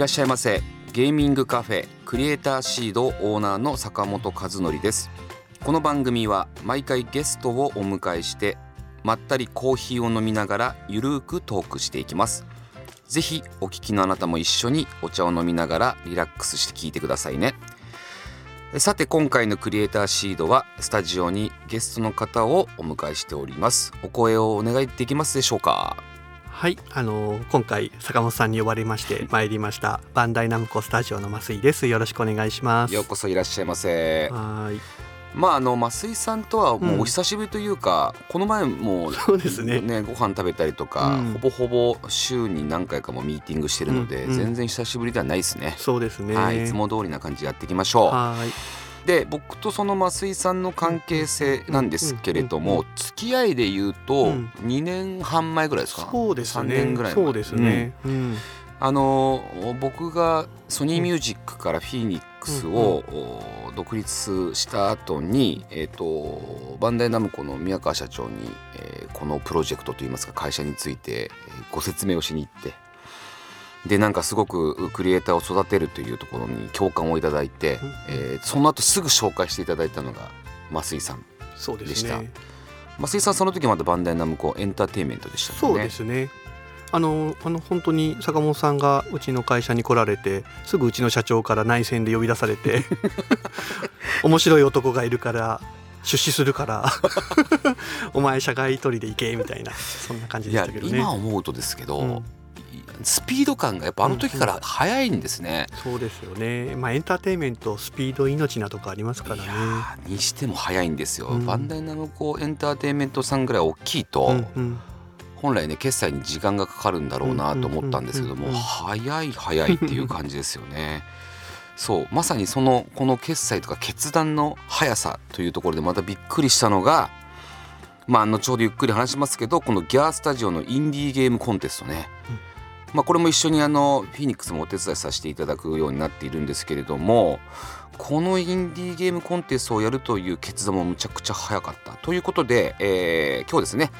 らっしゃいませ。ゲーミングカフェクリエイターシードオーナーの坂本和則です。この番組は毎回ゲストをお迎えしてまったりコーヒーを飲みながらゆるーくトークしていきます。ぜひお聞きのあなたも一緒にお茶を飲みながらリラックスして聞いてくださいね。さて今回のクリエイターシードはスタジオにゲストの方をお迎えしております。お声をお願いできますでしょうか？はい、あのー今回坂本さんに呼ばれまして 参りましたバンダイナムコスタジオの増井です。よろしくお願いします。ようこそいらっしゃいませはーい、まああの増井さんとはもうお久しぶりというか、この前もそうですね。ね、ご飯食べたりとか、うんほぼほぼ週に何回かもミーティングしてるので、うんうん全然久しぶりではないですね。そうですね。はい、いつも通りな感じでやっていきましょはーい。う。で僕とその増井さんの関係性なんですけれども付き合いで言うとうん2年半前ぐらいですか、そうですね。3年ぐらい前そうですね。うん。あの僕がソニーミュージックからフィニックスを、お独立した後に、えー、とバンダイナムコの宮川社長に、えーこのプロジェクトといいますか会社について、えーご説明をしに行ってでなんかすごくクリエイターを育てるというところに共感をいただいて、うんえーその後すぐ紹介していただいたのが増井さんそうでしたね。増井さんその時まだバンダイナムコエンターテインメントでしたそう。ですね。あのあの本当に坂本さんがうちの会社に来られてすぐうちの社長から内線で呼び出されて 面白い男がいるから出資するから お前社外取りで行けみたいなそんな感じでしたけどね。今思うとですけど、うんスピード感がやっぱあの時から速いんですね。そうですよね。まあエンターテインメントスピード命なとこありますからね。いやーにしても速いんですよ、うんバンダイナムコエンターテインメントさんぐらい大きいと、うんうん本来ね決済に時間がかかるんだろうなと思ったんですけども、うんうんうんうん早い早いっていう感じですよね。そうまさにそのこの決済とか決断の速さというところでまたびっくりしたのがまあ後ほどゆっくり話しますけどこのギャースタジオのインディーゲームコンテストね、まあ、これも一緒にあのフィニックスもお手伝いさせていただくようになっているんですけれどもこのインディーゲームコンテストをやるという決断もむちゃくちゃ早かったということで、えー今日ですね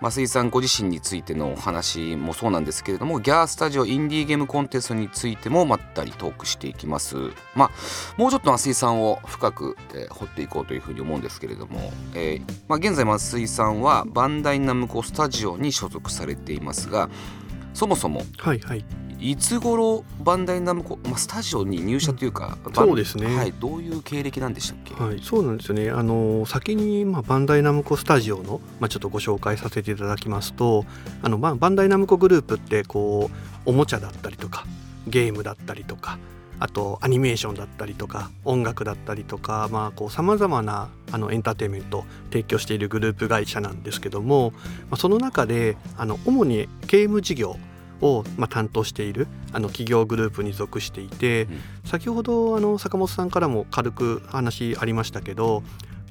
増井さんご自身についてのお話もそうなんですけれどもギャースタジオインディーゲームコンテストについてもまったりトークしていきます。まあもうちょっと増井さんを深く、えー掘っていこうというふうに思うんですけれども、えーまあ、現在増井さんはバンダイナムコスタジオに所属されていますがそもそもはいはい。いつ頃バンダイナムコ、まあ、スタジオに入社というか、バンそうですねはい、どういう経歴なんでしたっけ、はい、そうなんですよね。あの先にまあバンダイナムコスタジオのまあちょっとご紹介させていただきますと、あのまあバンダイナムコグループってこうおもちゃだったりとかゲームだったりとか。あとアニメーションだったりとか音楽だったりとかまあこうさまざまなあのエンターテインメントを提供しているグループ会社なんですけども、まあ、その中であの主にゲーム事業をまあ担当しているあの企業グループに属していて、うん。先ほどあの坂本さんからも軽く話ありましたけど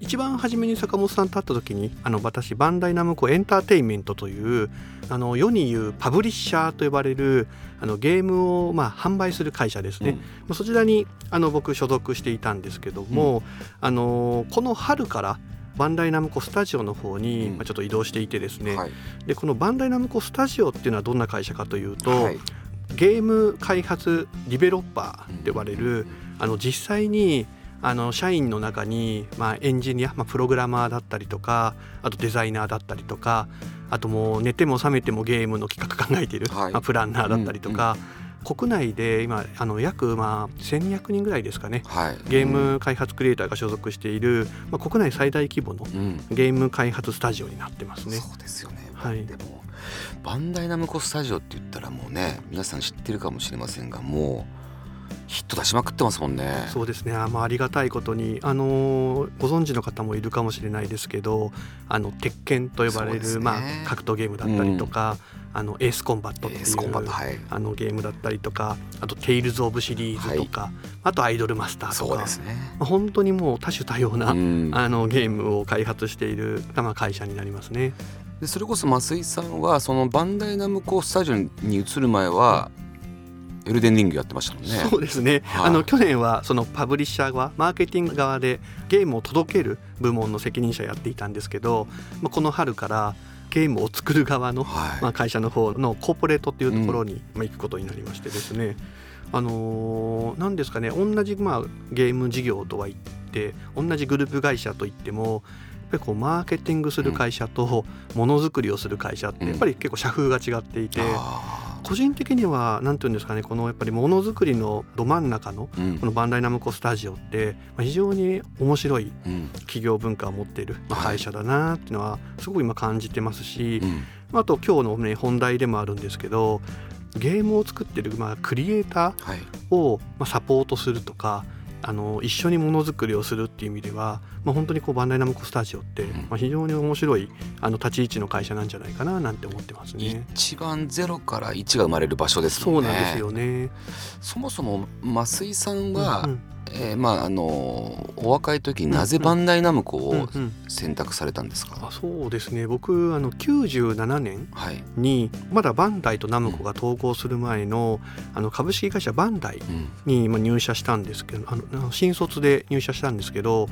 一番初めに坂本さんと会った時にあの私バンダイナムコエンターテインメントというあの世に言うパブリッシャーと呼ばれるあのゲームをまあ販売する会社ですね、うん。まあそちらにあの僕所属していたんですけども、あのこの春からバンダイナムコスタジオの方にうん。まあちょっと移動していてですね、はい。でこのバンダイナムコスタジオっていうのはどんな会社かというと、はい。ゲーム開発ディベロッパーって呼ばれる、あの実際にあの社員の中に、まあ、エンジニア、まあ、プログラマーだったりとかあとデザイナーだったりとかあともう寝ても覚めてもゲームの企画考えている、はい。まあ、プランナーだったりとか、国内で今あの約まあ1200人ぐらいですかねはい、ゲーム開発クリエイターが所属している、まあ、国内最大規模のうん、ゲーム開発スタジオになってますね。そうですよね、はい。でもバンダイナムコスタジオって言ったらもうね皆さん知ってるかもしれませんがもうヒット出しまくってますもんね。そうですね。あ,、まあ、ありがたいことに、あのーご存知の方もいるかもしれないですけどあの鉄拳と呼ばれる、ね。まあ、格闘ゲームだったりとか、あのエースコンバットっていうはい。あのゲームだったりとかあと「テイルズ・オブ」シリーズとか、あと「アイドルマスター」とか。ね。まあ本当にもう多種多様な、うん。あのゲームを開発している、まあ、会社になりますね。でそれこそ桝井さんはそのバンダイナムコスタジオに移る前はエルデンリングやってましたもんね。そうですね、はい。あの去年はそのパブリッシャー側マーケティング側でゲームを届ける部門の責任者やっていたんですけど、まあ、この春からゲームを作る側の、はい。まあ、会社の方のコーポレートっていうところに、まあ、行くことになりましてですね。あのーなんですかね同じ、まあ、ゲーム事業とは言って同じグループ会社といってもやっぱりこうマーケティングする会社とものづくりをする会社ってやっぱり結構社風が違っていて、あ個人的には何て言うんですかねこのやっぱりものづくりのど真ん中のこのバンダイナムコスタジオってまあ非常に面白いうん。企業文化を持っている会社だなっていうのはすごく今感じてますしうん。あと今日の、ね、本題でもあるんですけどゲームを作ってるまあクリエイターはい。をまあサポートするとかあの一緒にものづくりをするっていう意味では、まあ、本当にこうバンダイナムコスタジオって、うんまあ、非常に面白いあの立ち位置の会社なんじゃないかななんて思ってますね。一番ゼロから1が生まれる場所ですそもねうんなんですよね。そもそも増井さんは、うんえーまああのお若い時になぜバンダイナムコをうんうん。選択されたんですか、あそうですね。僕あの97年はい、にまだバンダイとナムコが統合する前のあの株式会社バンダイうん。にまあ入社したんですけどあの新卒で入社したんですけど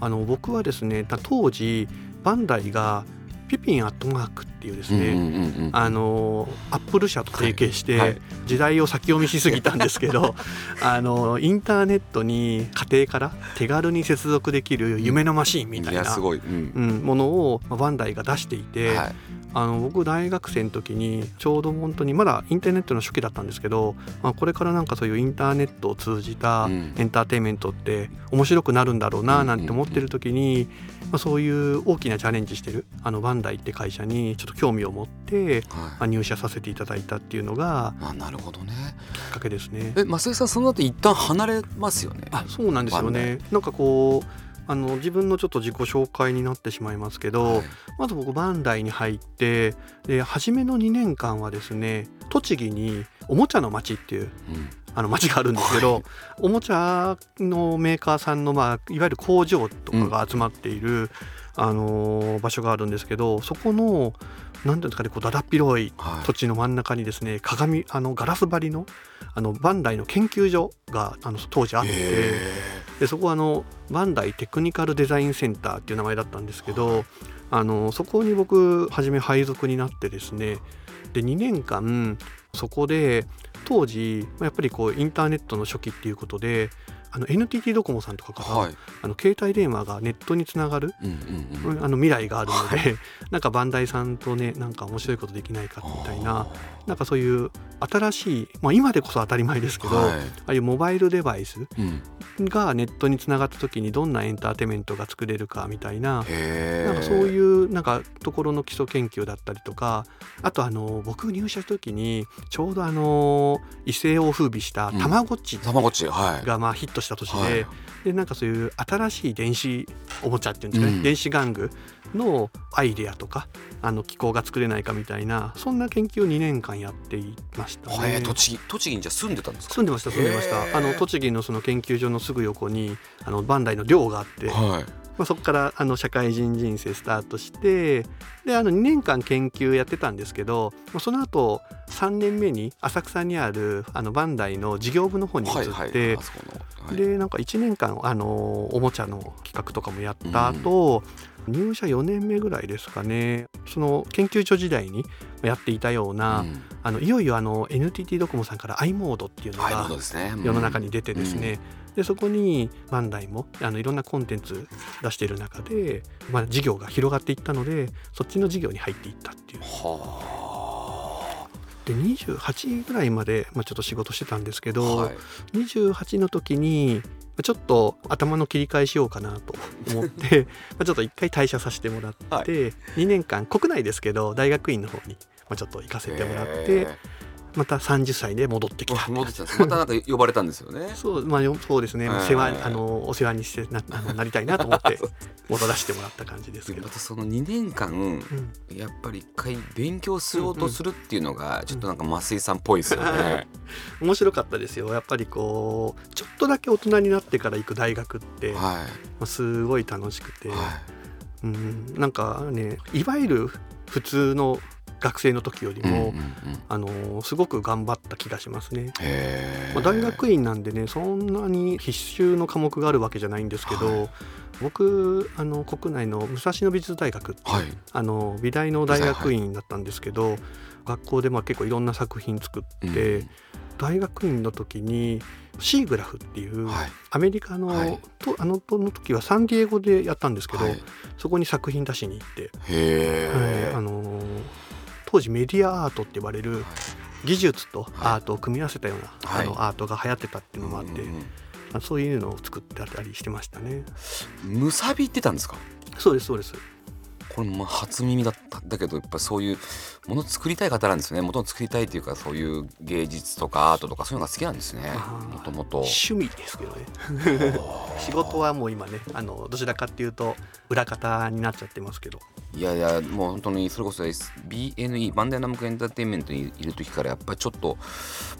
あの僕はですねだ当時バンダイがピピンアットマークっていうですね、うんうんうんうんあのアップル社と提携して、はい。はい時代を先読みしすぎたんですけど あのインターネットに家庭から手軽に接続できる夢のマシーンみたいな、やすごい、うん。うん、ものをまあバンダイが出していて、はい。あの僕大学生の時にちょうど本当にまだインターネットの初期だったんですけど、まあ、これからなんかそういうインターネットを通じたうん。エンターテインメントって面白くなるんだろうななんて思ってる時に、まあ、そういう大きなチャレンジしてるあのバンダイって会社にちょっと興味を持って、まはい。あ、入社させていただいたっていうのがあなるほどね。きっかけですね。え増井さんその後一旦離れますよね。あそうなんですよね。なんかこうあの自分のちょっと自己紹介になってしまいますけど、はい。まず僕バンダイに入ってで初めの2年間はですね栃木におもちゃの町っていううんあの町があるんですけど、はい。おもちゃのメーカーさんの、まあ、いわゆる工場とかが集まっている、あのー場所があるんですけどそこの何ていうんですかねこうだだっ広いはい土地の真ん中にですね鏡あのガラス張りのあのバンダイの研究所があの当時あって。へでそこはあのバンダイテクニカルデザインセンターっていう名前だったんですけど、あのそこに僕初め配属になってですねで2年間そこで当時まあやっぱりこうインターネットの初期っていうことであの NTT ドコモさんとかから、ーはい。あの携帯電話がネットにつながる、うんうんうんあの未来があるので、はなんかバンダイさんとねなんか面白いことできないかみたいなあなんかそういう新しい、まあ、今でこそ当たり前ですけど、ーはい。ああいうモバイルデバイスうん。がネットにつながった時にどんなエンターテインメントが作れるかみたいななんかそういうなんかところの基礎研究だったりとかあとあの僕入社した時にちょうどあの一世を風靡したたまごっちたまごっちはい。がまあヒットした年で,、はい。でなんかそういう新しい電子おもちゃっていうんですかね、うん。電子玩具のアイデアとかあの機構が作れないかみたいなそんな研究を2年間やっていましたね。はい栃木栃木にじゃあ住んでたんですか？住んでました住んでました。あの栃木のその研究所のすぐ横にあのバンダイの寮があって、はい。まあ、そこからあの社会人人生スタートしてであの2年間研究やってたんですけどまあその後3年目に浅草にあるあのバンダイの事業部の方に移って、はいはい。あそこの。はい。でなんか1年間あのおもちゃの企画とかもやった後、入社4年目ぐらいですかね。その研究所時代にやっていたような、うん。あのいよいよあの NTT ドコモさんから i モードっていうのがのですね。世の中に出てですね、でそこにバンダイもあのいろんなコンテンツ出している中で、まあ、事業が広がっていったのでそっちの事業に入っていったっていう。はで28ぐらいまで、まあ、ちょっと仕事してたんですけあど、はい。28の時にまあちょっと頭の切り替えしようかなと思って まあちょっと一回退社させてもらって、はい。2年間国内ですけど大学院の方にまあちょっと行かせてもらってへまた30歳で戻ってきた。またなんか呼ばれたんですよね。そうまあよそうですね、はい世話あのお世話にしてな あのなりたいなと思って 戻らせてもらった感じですけど。ま、たその2年間うん、やっぱり一回勉強しようとするっていうのがちょっとなんか増井さんっぽいですよね。面白かったですよ。やっぱりこうちょっとだけ大人になってから行く大学って、まはあ、すごい楽しくて、い、はうん、なんかねいわゆる普通の学生の時よりも、うんあのすごく頑張った気がしますね。へまあ、大学院なんでねそんなに必修の科目があるわけじゃないんですけど、はい。僕あの国内の武蔵野美術大学はい。あの美大の大学院だったんですけど、学校でまあ結構いろんな作品作って、うん。大学院の時にシーグラフっていう、はい。アメリカの,、はい。とあのの時はサンディエゴでやったんですけど、はい。そこに作品出しに行って、あのー当時メディアアートって言われる技術とアートを組み合わせたような、はい。あのアートが流行ってたっていうのもあって、うんうんあそういうのを作ってたりしてましたね。うんむさびってたんですか？そうですそうです。これまあ初耳だっただけどやっぱそういうもの作りたい方なんですねもともと作りたいっていうかそういう芸術とかアートとかそういうのが好きなんですねもともと趣味ですけどね。仕事はもう今ねあのどちらかっていうと裏方になっちゃってますけど。いやいやもう本当にそれこそ BNE バンダイナムコエンターテインメントにいる時からやっぱりちょっと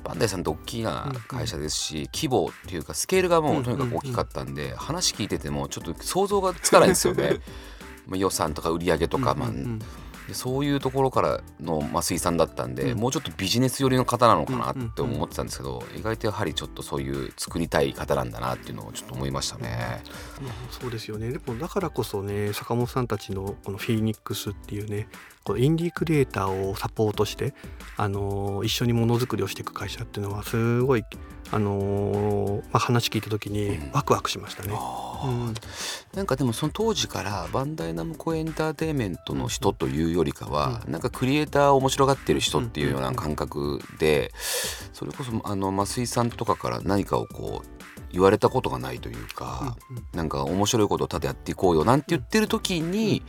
バンダイさんって大きな会社ですし、規模っていうかスケールがもうとにかく大きかったんで、話聞いててもちょっと想像がつかないんですよね。まあ予算とか売り上げとか、まあでそういうところからの増井さんだったんで、うん。もうちょっとビジネス寄りの方なのかなって思ってたんですけど、意外とやはりちょっとそういう作りたい方なんだなっていうのをちょっと思いましたね。まあそうですよね。でもだからこそね坂本さんたちのこのフィーニックスっていうねこのインディークリエイターをサポートして、あのー一緒にものづくりをしていく会社っていうのはすごい、あのーまあ、話聞いた時にうん。ワクワクしましたね。うん。なんかでもその当時からバンダイナムコエンターテインメントの人というよりかは、なんかクリエイターを面白がってる人っていうような感覚でそれこそあの増井さんとかから何かをこう言われたことがないというか、なんか面白いことをただやっていこうよなんて言ってる時に、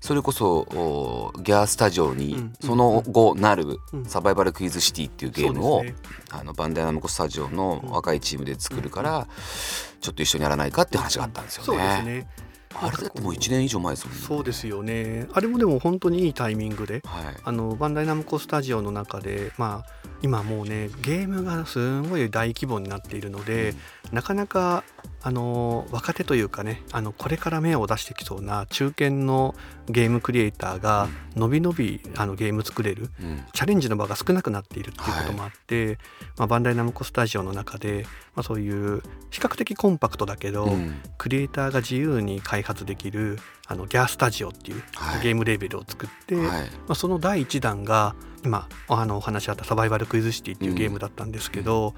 それこそおギャースタジオにうんその後なるうん。サバイバルクイズシティっていうゲームを、そうですね。あのバンダイナムコスタジオの若いチームで作るから、ちょっと一緒にやらないかっていう話があったんですよね。あれだってもう1年以上前ですもんね。そうですよねあれもでも本当にいいタイミングではい。あのバンダイナムコスタジオの中でまあ今もうねゲームがすごい大規模になっているので、なかなかあの若手というかねあのこれから芽を出してきそうな中堅のゲームクリエイターがのびのびあのゲーム作れるうん。チャレンジの場が少なくなっているっていうこともあって、まあ、バンダイナムコスタジオの中で、まあ、そういう比較的コンパクトだけど、うんクリエイターが自由に開発できるあのギャースタジオっていうはいゲームレベルを作って、はい。まあ、その第1弾が今あのお話あった「サバイバルクイズシティ」っていうゲームだったんですけど、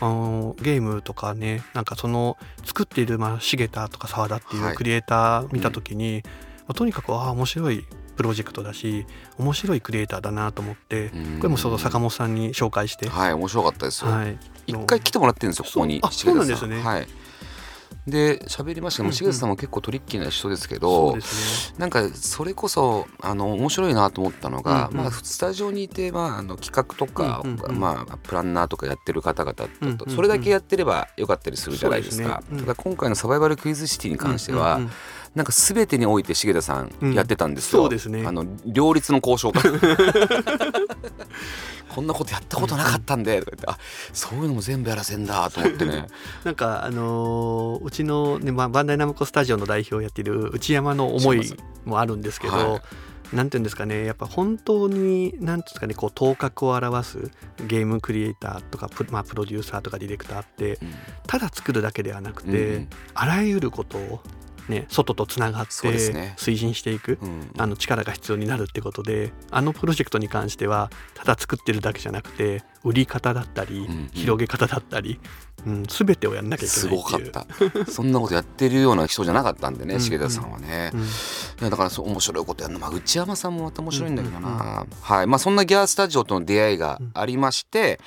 あのゲームとかねなんかその作っている、まあ、重田とか澤田っていはいうクリエイター見た時に、まあとにかくああ面白いプロジェクトだし面白いクリエイターだなと思ってうんこれもその坂本さんに紹介して、はい、面白かったですよ。はい、一回来てもらってるんですよ、ここに。そうあそうなんですねはい。で、喋りましたけど、うんうん。さんも結構トリッキーな人ですけそどね。なんかそれこそあの面白いなと思ったのが、うんうん。まあ、スタジオにいて、まあ、あの企画とか、うんうんうん。まあ、プランナーとかやってる方々と、うんうんうん。それだけやってればよかったりするじゃないですか。すね。うん。ただ今回のサバイバルクイズシティに関しては、うんうんうんなんか全てにおいて重田さんうん。やってたんですよ。そうですね。あの両立の交渉 こんなことやったことなかったんでとか言ってあそういうのも全部やらせんだと思ってね。なんかあのーうちの、ねまあ、バンダイナムコスタジオの代表をやっている内山の思いもあるんですけど、はなんていうんですかねやっぱ本当になんていうんですかねこう頭角を表すゲームクリエイターとかプ,、まあ、プロデューサーとかディレクターってうん。ただ作るだけではなくて、うん。あらゆることを、ね、外とつながって推進していく。うんあの力が必要になるってことであのプロジェクトに関してはただ作ってるだけじゃなくて売り方だったり、んうん。広げ方だったり、うん、全てをやんなきゃいけすないっていう。ごかった。そんなことやってるような人じゃなかったんでねうん。重田さんはね、だからそう面白いことやるの、まあ、内山さんもまた面白いんだけどな、うん。うん。はい。まあ、そんなギャースタジオとの出会いがありまして、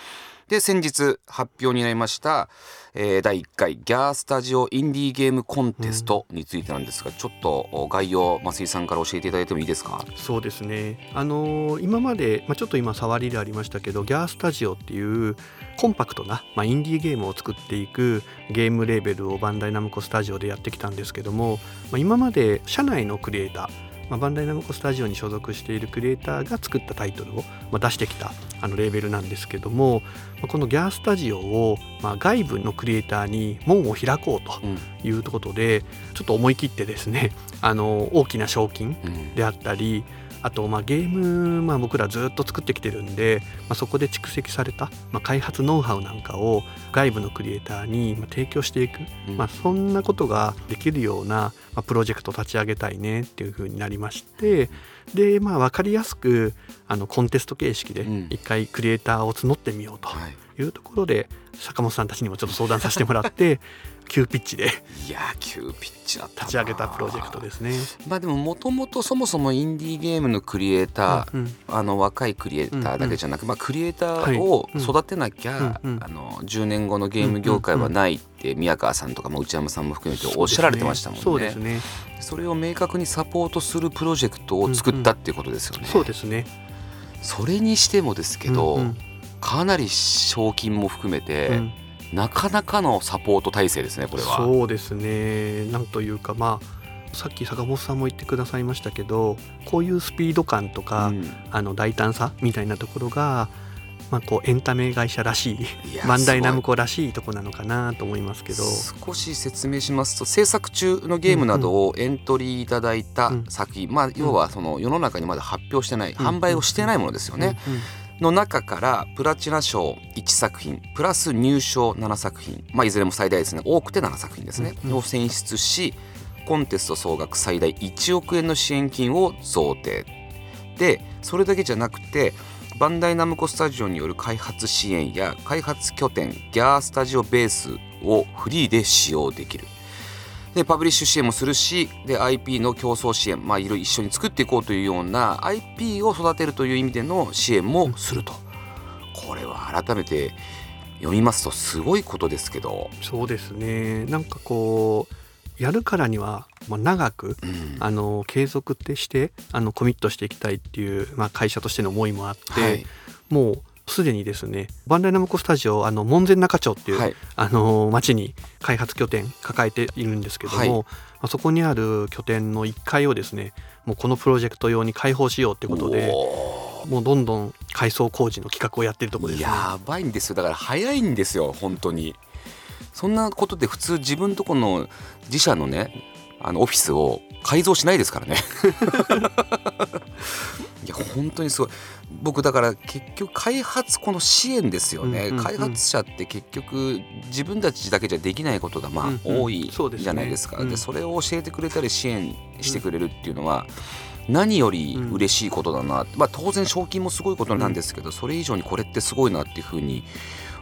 で先日発表になりました、えー第1回ギャースタジオインディーゲームコンテストについてなんですが、ちょっとお概要増井さんから教えていただいてもいいですか？そうですね。あのー今まで、まあ、ちょっと今触りでありましたけどギャースタジオっていうコンパクトな、まあ、インディーゲームを作っていくゲームレーベルをバンダイナムコスタジオでやってきたんですけども、まあ、今まで社内のクリエイターまあ、バンダイナムコスタジオに所属しているクリエイターが作ったタイトルを、まあ、出してきたあのレーベルなんですけども、まあこのギャースタジオを、まあ、外部のクリエイターに門を開こうとうん。いうことでちょっと思い切ってですねあの大きな賞金うん。であったりあとまあゲーム、まあ、僕らずっと作ってきてるんで、まあ、そこで蓄積された、まあ、開発ノウハウなんかを外部のクリエイターにまあ提供していく、うん。まあ、そんなことができるような、まあ、プロジェクトを立ち上げたいねっていうふうになりましてで、まあ、分かりやすくあのコンテスト形式でうん。一回クリエイターを募ってみようとはい、いうところで坂本さんたちにもちょっと相談させてもらって 急ピッチでいやー急ピッチだったな立ち上げたプロジェクトですね。まあでももともとそもそもインディーゲームのクリエイター、うんうんあの若いクリエイターだけじゃなく、まあ、クリエイターを育てなきゃ、あの10年後のゲーム業界はないって宮川さんとか、まあ、内山さんも含めておっしゃられてましたもんね。そうですね。それを明確にサポートするプロジェクトを作ったっていうことですよね。そうですね。それにしてもですけど、うんうんかなり賞金も含めて、うんなかなかのサポート体制ですねこれは。そうですね。なんというかまあさっき坂本さんも言ってくださいましたけどこういうスピード感とか、うん。あの大胆さみたいなところが、まあ、こうエンタメ会社らしいバンダイナムコらしいとこなのかなと思いますけど。少し説明しますと制作中のゲームなどをエントリーいただいた作品、まあ要はその世の中にまだ発表してない、ん販売をしてないものですよね、うんうんの中からプラチナ賞1作品プラス入賞7作品、まあ、いずれも最大ですね。多くて7作品ですね、を選出しコンテスト総額最大1億円の支援金を贈呈。でそれだけじゃなくてバンダイナムコスタジオによる開発支援や開発拠点ギャースタジオベースをフリーで使用できるでパブリッシュ支援もするしで IP の競争支援、まあ、いろいろ一緒に作っていこうというような IP を育てるという意味での支援もすると、これは改めて読みますとすごいことですけど、そうですね。なんかこうやるからには、まあ、長くうん。あの継続ってしてあのコミットしていきたいっていう、まあ、会社としての思いもあって、はい。もうすでにですねバンダイナムコスタジオあの門前仲町っていう、はい。あの町に開発拠点抱えているんですけども、はい。まあ、そこにある拠点の1階をですねもうこのプロジェクト用に開放しようってことでおもうどんどん改装工事の企画をやってるところですね。やばいんですよ。だから早いんですよ本当に。そんなことで普通自分とこの自社のねあのオフィスを改造しないですからね いや本当にすごい。僕だから結局開発この支援ですよね、うんうんうん。開発者って結局自分たちだけじゃできないことがまあうんうん。多いじゃないですか、うん。でそれを教えてくれたり支援してくれるっていうのは何より嬉しいことだな、まあ、当然賞金もすごいことなんですけど、それ以上にこれってすごいなっていうふうに思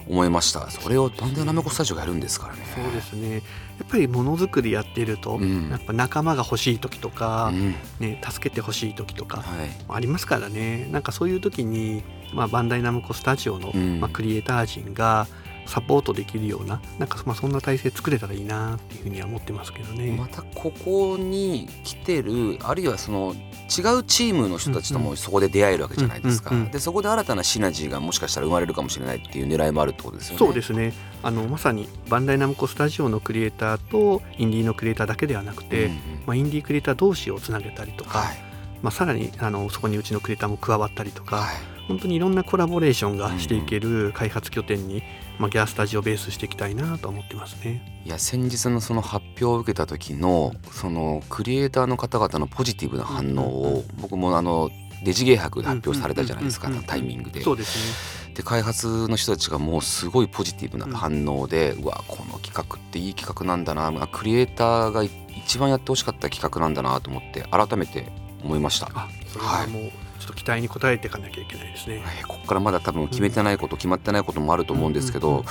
いました。それをバンダイナムコスタジオがやるんですからね。そうですね。やっぱりものづくりやってると、うん。やっぱ仲間が欲しい時とか、うん。ね、助けてほしい時とかはい。ありますからね。なんかそういう時に、まあ、バンダイナムコスタジオの、うん。まあ、クリエイター陣がサポートできるようななんかまあそんな体制作れたらいいなっていうふうには思ってますけどね。またここに来てるあるいはその違うチームの人たちとうんもそこで出会えるわけじゃないですか、でそこで新たなシナジーがもしかしたら生まれるかもしれないっていう狙いもあるってことですよね。そうですね。あのまさにバンダイナムコスタジオのクリエイターとインディーのクリエイターだけではなくて、うんうんまあ、インディークリエイター同士をつなげたりとか、はい。まあ、さらにあのそこにうちのクリエイターも加わったりとか、はい。本当にいろんなコラボレーションがしていける開発拠点に、まあ、ギャースタジオベースしていきたいなと思ってますね。いや先日のその発表を受けた時のそのクリエイターの方々のポジティブな反応を僕もあのデジゲー博で発表されたじゃないですかうんうんうんうんタイミングで。そうですねで開発の人たちがもうすごいポジティブな反応で、うわこの企画っていい企画なんだなあクリエイターが一番やってほしかった企画なんだなと思って改めて思いました。あそれはもうちょっと期待に応えていかなきゃいけないですね。えーここからまだ多分決めてないこと、決まってないこともあると思うんですけど、うんうんうん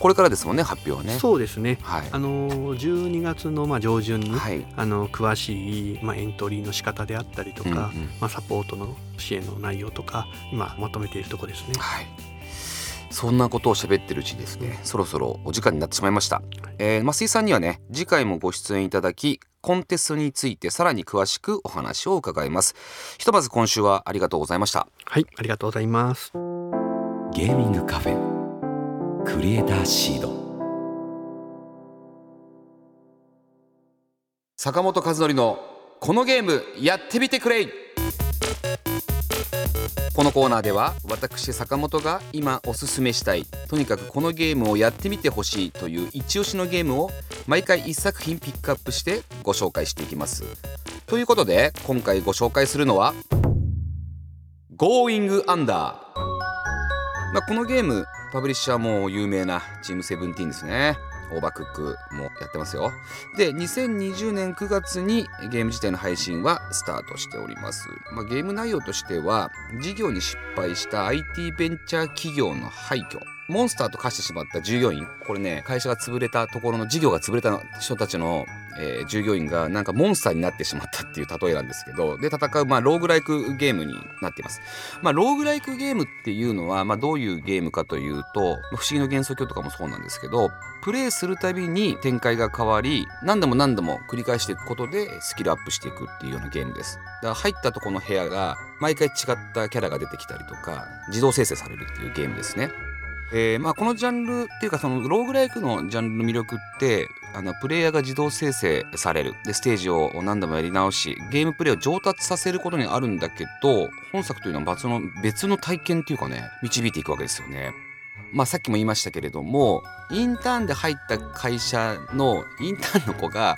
これからですもんね発表はね。そうですねはいあの12月のまあ上旬に、はいあの詳しい、まあ、エントリーの仕方であったりとか、うんうんまあ、サポートの支援の内容とか今まとめているところですね。はい、そんなことを喋ってるうちにですねそろそろお時間になってしまいました、えー、増井さんにはね次回もご出演いただきコンテストについてさらに詳しくお話を伺います。ひとまず今週はありがとうございました。はいありがとうございます。ゲーミングカフェクリエイターシード。坂本和則のこのゲームやってみてくれこのコーナーでは私坂本が今おすすめしたいとにかくこのゲームをやってみてほしいという一押しのゲームを毎回1作品ピックアップしてご紹介していきます。ということで今回ご紹介するのは Going Under、まあ、このゲームパブリッシャーも有名なチームセブンティーンですね。オーバークックもやってますよ。で2020年9月にゲーム自体の配信はスタートしております、まあ、ゲーム内容としては事業に失敗した IT ベンチャー企業の廃墟。モンスターと化してしまった従業員。これね会社が潰れたところの事業が潰れた人たちの、えー、従業員がなんかモンスターになってしまったっていう例えなんですけどで戦う、まあ、ローグライクゲームになっています、まあ、ローグライクゲームっていうのは、まあ、どういうゲームかというと「不思議の幻想郷」とかもそうなんですけどプレイするたびに展開が変わり何度も何度も繰り返していくことでスキルアップしていくっていうようなゲームです。だから入ったとこの部屋が毎回違ったキャラが出てきたりとか自動生成されるっていうゲームですね。えーまあ、このジャンルっていうかそのローグライクのジャンルの魅力ってあのプレイヤーが自動生成されるでステージを何度もやり直しゲームプレイを上達させることにあるんだけど本作というのは別の体験っていうかね導いていくわけですよね。まあ、さっきも言いましたけれどもインターンで入った会社のインターンの子が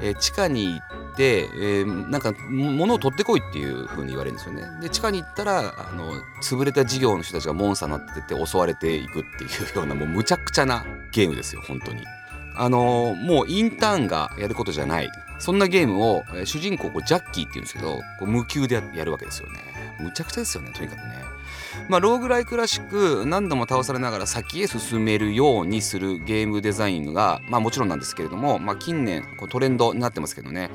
えー、地下に行って、えー、なんか物を取ってこいっていう風に言われるんですよね。で地下に行ったらあの潰れた事業の人たちがモンスターになってて襲われていくっていうようなもうむちゃくちゃなゲームですよ本当に。あの、もうインターンがやることじゃないそんなゲームを、えー、主人公こうジャッキーっていうんですけどこう無給でやるわけですよね。むちゃくちゃですよねとにかくね。まあ、ローグライクらしく何度も倒されながら先へ進めるようにするゲームデザインが、まあ、もちろんなんですけれども、まあ、近年こうトレンドになってますけどね。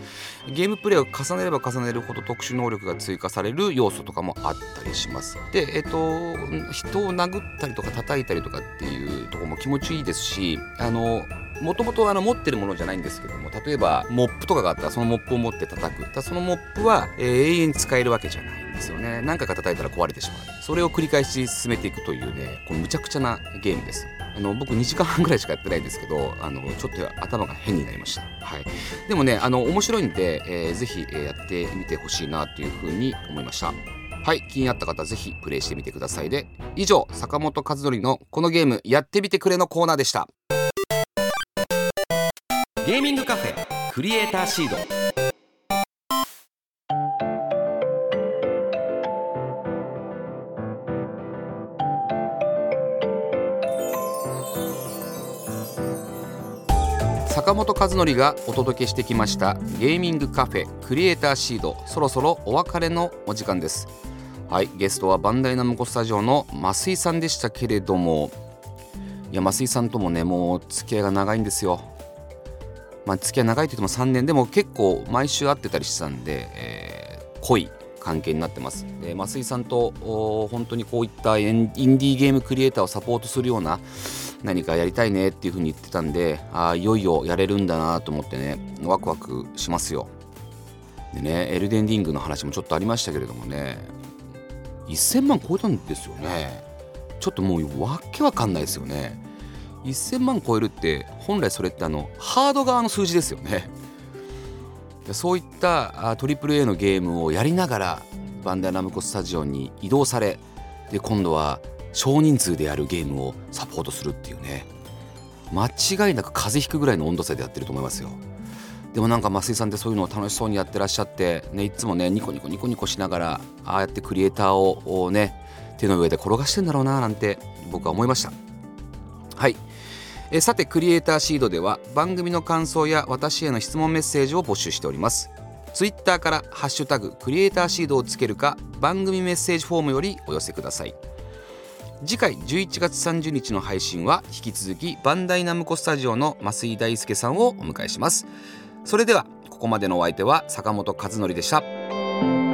ゲームプレイを重ねれば重ねるほど特殊能力が追加される要素とかもあったりします。で、えっと、人を殴ったりとか叩いたりとかっていうとこも気持ちいいですしあのもともと持ってるものじゃないんですけども例えばモップとかがあったらそのモップを持って叩く。たそのモップは、えー、永遠に使えるわけじゃない。ですよね。何回か叩いたら壊れてしまう。それを繰り返し進めていくというねこのむちゃくちゃなゲームです。あの僕2時間半ぐらいしかやってないんですけどあのちょっと頭が変になりました、はい、でもねあの面白いんで、えー、ぜひ、やってみてほしいなというふうに思いました。はい。気になった方ぜひプレイしてみてくださいで以上坂本和則のこのゲームやってみてくれのコーナーでした。ゲーミングカフェクリエイターシード。坂本和則がお届けしてきましたゲーミングカフェクリエイターシードそろそろお別れのお時間です。はいゲストはバンダイナムコスタジオの増井さんでしたけれども。いや増井さんともねもう付き合いが長いんですよ。まあ、付き合い長いといっても3年。でも結構毎週会ってたりしてたんで、えー、濃い関係になってます。で増井さんと本当にこういったインディーゲームクリエイターをサポートするような何かやりたいねっていう風に言ってたんであいよいよやれるんだなと思ってねワクワクしますよ。でねエルデンリングの話もちょっとありましたけれどもね1000万超えたんですよね。ちょっともうわけわかんないですよね。1000万超えるって本来それってあのハード側の数字ですよね。そういった AAA のゲームをやりながらバンダイナムコスタジオに移動されで今度は少人数でやるゲームをサポートするっていうね。間違いなく風邪ひくぐらいの温度差でやってると思いますよ。でもなんか増井さんってそういうのを楽しそうにやってらっしゃって、ね、いつもねニコニコニコニコしながらああやってクリエイターをね手の上で転がしてんだろうななんて僕は思いました。はい。えさてクリエイターシードでは番組の感想や私への質問メッセージを募集しております。ツイッターから「ハッシュタグクリエイターシード」をつけるか番組メッセージフォームよりお寄せください。次回11月30日の配信は引き続きバンダイナムコスタジオの増井大輔さんをお迎えします。それではここまでのお相手は坂本和則でした。